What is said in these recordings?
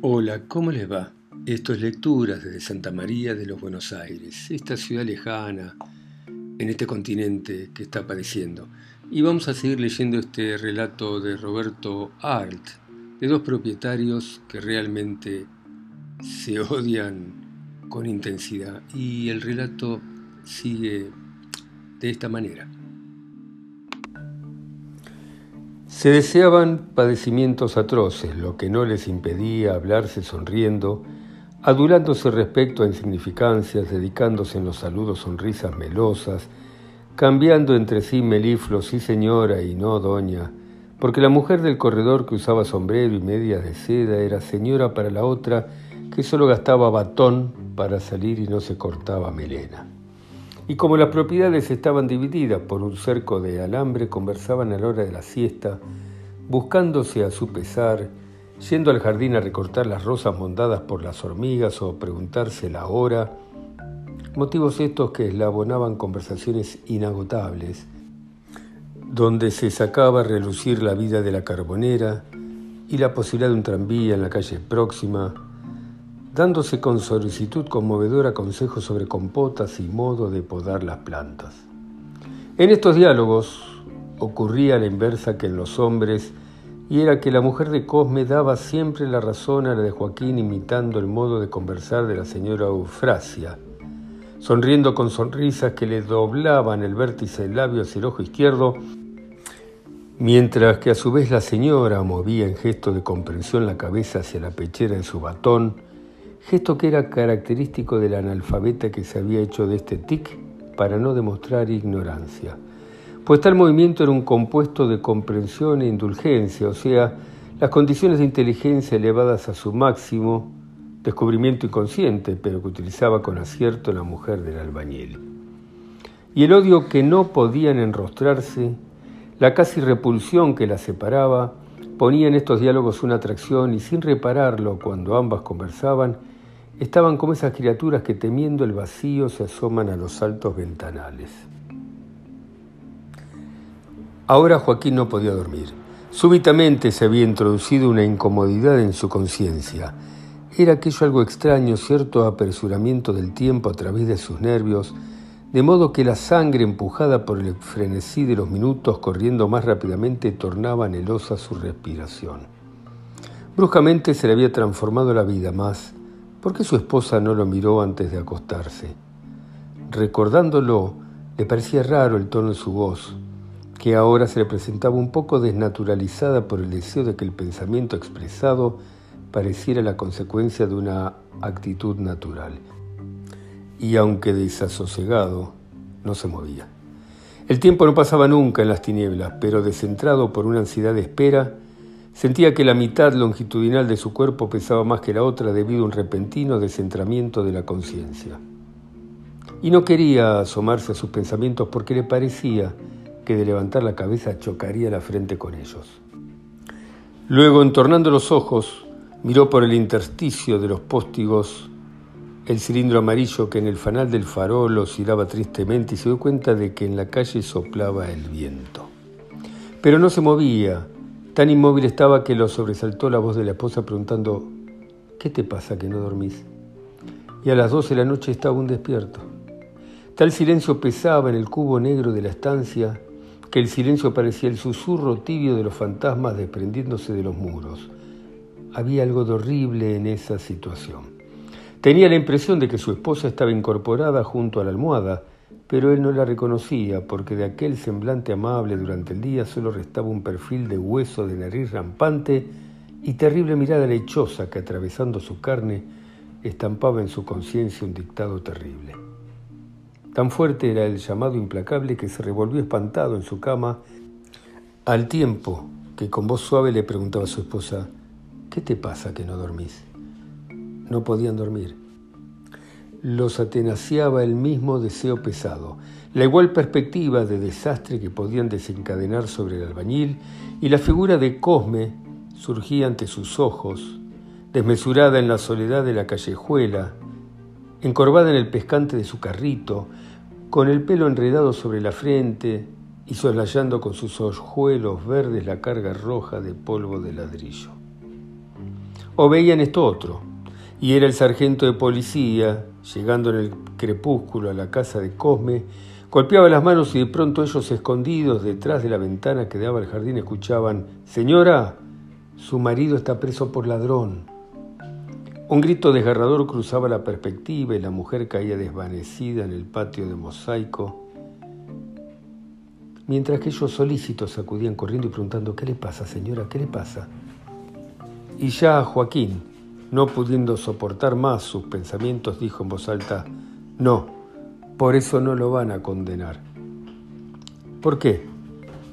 Hola, ¿cómo les va? Esto es Lecturas desde Santa María de los Buenos Aires, esta ciudad lejana en este continente que está padeciendo. Y vamos a seguir leyendo este relato de Roberto Arlt, de dos propietarios que realmente se odian con intensidad. Y el relato sigue de esta manera. Se deseaban padecimientos atroces, lo que no les impedía hablarse sonriendo, adulándose respecto a insignificancias, dedicándose en los saludos sonrisas melosas, cambiando entre sí meliflos sí señora y no doña, porque la mujer del corredor que usaba sombrero y medias de seda era señora para la otra que solo gastaba batón para salir y no se cortaba melena. Y como las propiedades estaban divididas por un cerco de alambre, conversaban a la hora de la siesta, buscándose a su pesar, yendo al jardín a recortar las rosas mondadas por las hormigas o preguntarse la hora, motivos estos que eslabonaban conversaciones inagotables, donde se sacaba a relucir la vida de la carbonera y la posibilidad de un tranvía en la calle próxima, dándose con solicitud conmovedora consejos sobre compotas y modo de podar las plantas. En estos diálogos ocurría la inversa que en los hombres, y era que la mujer de Cosme daba siempre la razón a la de Joaquín imitando el modo de conversar de la señora Eufrasia, sonriendo con sonrisas que le doblaban el vértice del labio hacia el ojo izquierdo, mientras que a su vez la señora movía en gesto de comprensión la cabeza hacia la pechera de su batón, gesto que era característico del analfabeta que se había hecho de este tic para no demostrar ignorancia. Pues tal movimiento era un compuesto de comprensión e indulgencia, o sea, las condiciones de inteligencia elevadas a su máximo, descubrimiento inconsciente, pero que utilizaba con acierto la mujer del albañil. Y el odio que no podían enrostrarse, la casi repulsión que la separaba, ponía en estos diálogos una atracción y sin repararlo cuando ambas conversaban, Estaban como esas criaturas que temiendo el vacío se asoman a los altos ventanales. Ahora Joaquín no podía dormir. Súbitamente se había introducido una incomodidad en su conciencia. Era aquello algo extraño, cierto apresuramiento del tiempo a través de sus nervios, de modo que la sangre empujada por el frenesí de los minutos corriendo más rápidamente tornaba anhelosa su respiración. Bruscamente se le había transformado la vida, más ¿Por qué su esposa no lo miró antes de acostarse? Recordándolo, le parecía raro el tono de su voz, que ahora se le presentaba un poco desnaturalizada por el deseo de que el pensamiento expresado pareciera la consecuencia de una actitud natural. Y aunque desasosegado, no se movía. El tiempo no pasaba nunca en las tinieblas, pero descentrado por una ansiedad de espera, Sentía que la mitad longitudinal de su cuerpo pesaba más que la otra debido a un repentino descentramiento de la conciencia. Y no quería asomarse a sus pensamientos porque le parecía que de levantar la cabeza chocaría la frente con ellos. Luego, entornando los ojos, miró por el intersticio de los póstigos el cilindro amarillo que en el fanal del farol oscilaba tristemente y se dio cuenta de que en la calle soplaba el viento. Pero no se movía, Tan inmóvil estaba que lo sobresaltó la voz de la esposa preguntando, ¿qué te pasa que no dormís? Y a las doce de la noche estaba un despierto. Tal silencio pesaba en el cubo negro de la estancia que el silencio parecía el susurro tibio de los fantasmas desprendiéndose de los muros. Había algo de horrible en esa situación. Tenía la impresión de que su esposa estaba incorporada junto a la almohada, pero él no la reconocía porque de aquel semblante amable durante el día solo restaba un perfil de hueso de nariz rampante y terrible mirada lechosa que atravesando su carne estampaba en su conciencia un dictado terrible. Tan fuerte era el llamado implacable que se revolvió espantado en su cama al tiempo que con voz suave le preguntaba a su esposa, ¿qué te pasa que no dormís? No podían dormir los atenaciaba el mismo deseo pesado, la igual perspectiva de desastre que podían desencadenar sobre el albañil, y la figura de Cosme surgía ante sus ojos, desmesurada en la soledad de la callejuela, encorvada en el pescante de su carrito, con el pelo enredado sobre la frente y soslayando con sus ojuelos verdes la carga roja de polvo de ladrillo. O veían esto otro, y era el sargento de policía, llegando en el crepúsculo a la casa de Cosme, golpeaba las manos y de pronto ellos escondidos detrás de la ventana que daba al jardín escuchaban, Señora, su marido está preso por ladrón. Un grito desgarrador cruzaba la perspectiva y la mujer caía desvanecida en el patio de mosaico mientras que ellos solícitos acudían corriendo y preguntando, ¿qué le pasa, señora? ¿Qué le pasa? Y ya Joaquín, no pudiendo soportar más sus pensamientos, dijo en voz alta, no, por eso no lo van a condenar. ¿Por qué?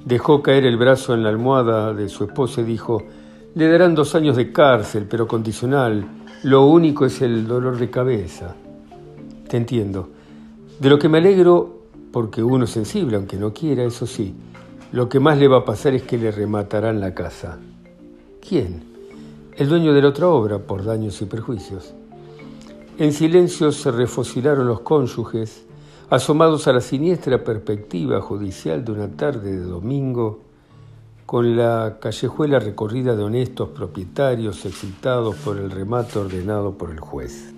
Dejó caer el brazo en la almohada de su esposa y dijo, le darán dos años de cárcel, pero condicional. Lo único es el dolor de cabeza. Te entiendo. De lo que me alegro porque uno es sensible, aunque no quiera, eso sí. Lo que más le va a pasar es que le rematarán la casa. ¿Quién? El dueño de la otra obra, por daños y perjuicios. En silencio se refocilaron los cónyuges, asomados a la siniestra perspectiva judicial de una tarde de domingo, con la callejuela recorrida de honestos propietarios excitados por el remate ordenado por el juez.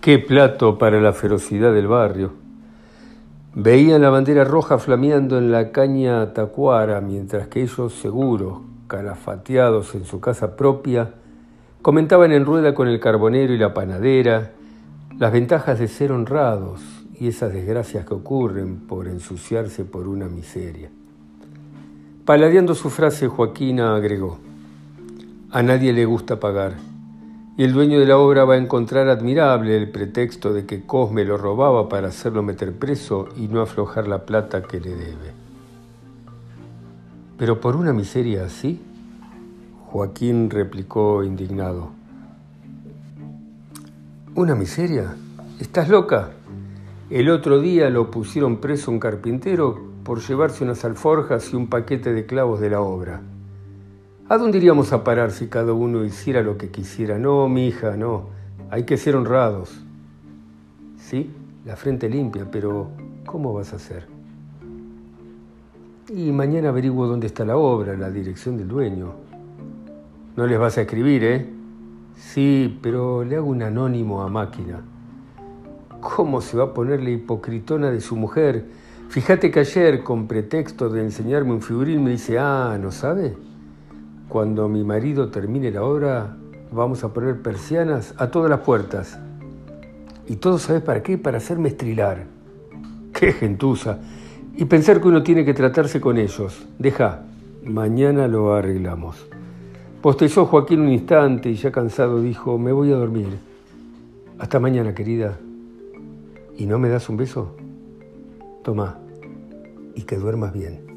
Qué plato para la ferocidad del barrio Veían la bandera roja flameando en la caña tacuara, mientras que ellos, seguros, calafateados en su casa propia, comentaban en rueda con el carbonero y la panadera las ventajas de ser honrados y esas desgracias que ocurren por ensuciarse por una miseria. Paladeando su frase, Joaquina agregó, a nadie le gusta pagar y el dueño de la obra va a encontrar admirable el pretexto de que Cosme lo robaba para hacerlo meter preso y no aflojar la plata que le debe. Pero por una miseria así, Joaquín replicó indignado. ¿Una miseria? ¿Estás loca? El otro día lo pusieron preso un carpintero por llevarse unas alforjas y un paquete de clavos de la obra. ¿A dónde iríamos a parar si cada uno hiciera lo que quisiera? No, mi hija, no. Hay que ser honrados. Sí, la frente limpia, pero ¿cómo vas a hacer? Y mañana averiguo dónde está la obra, la dirección del dueño. No les vas a escribir, ¿eh? Sí, pero le hago un anónimo a máquina. ¿Cómo se va a poner la hipocritona de su mujer? Fíjate que ayer, con pretexto de enseñarme un figurín, me dice, ah, ¿no sabe? Cuando mi marido termine la obra, vamos a poner persianas a todas las puertas. ¿Y todo sabes para qué? Para hacerme estrilar. ¡Qué gentuza! Y pensar que uno tiene que tratarse con ellos. Deja, mañana lo arreglamos. Postezó Joaquín un instante y ya cansado dijo, me voy a dormir. Hasta mañana, querida. ¿Y no me das un beso? Toma, y que duermas bien.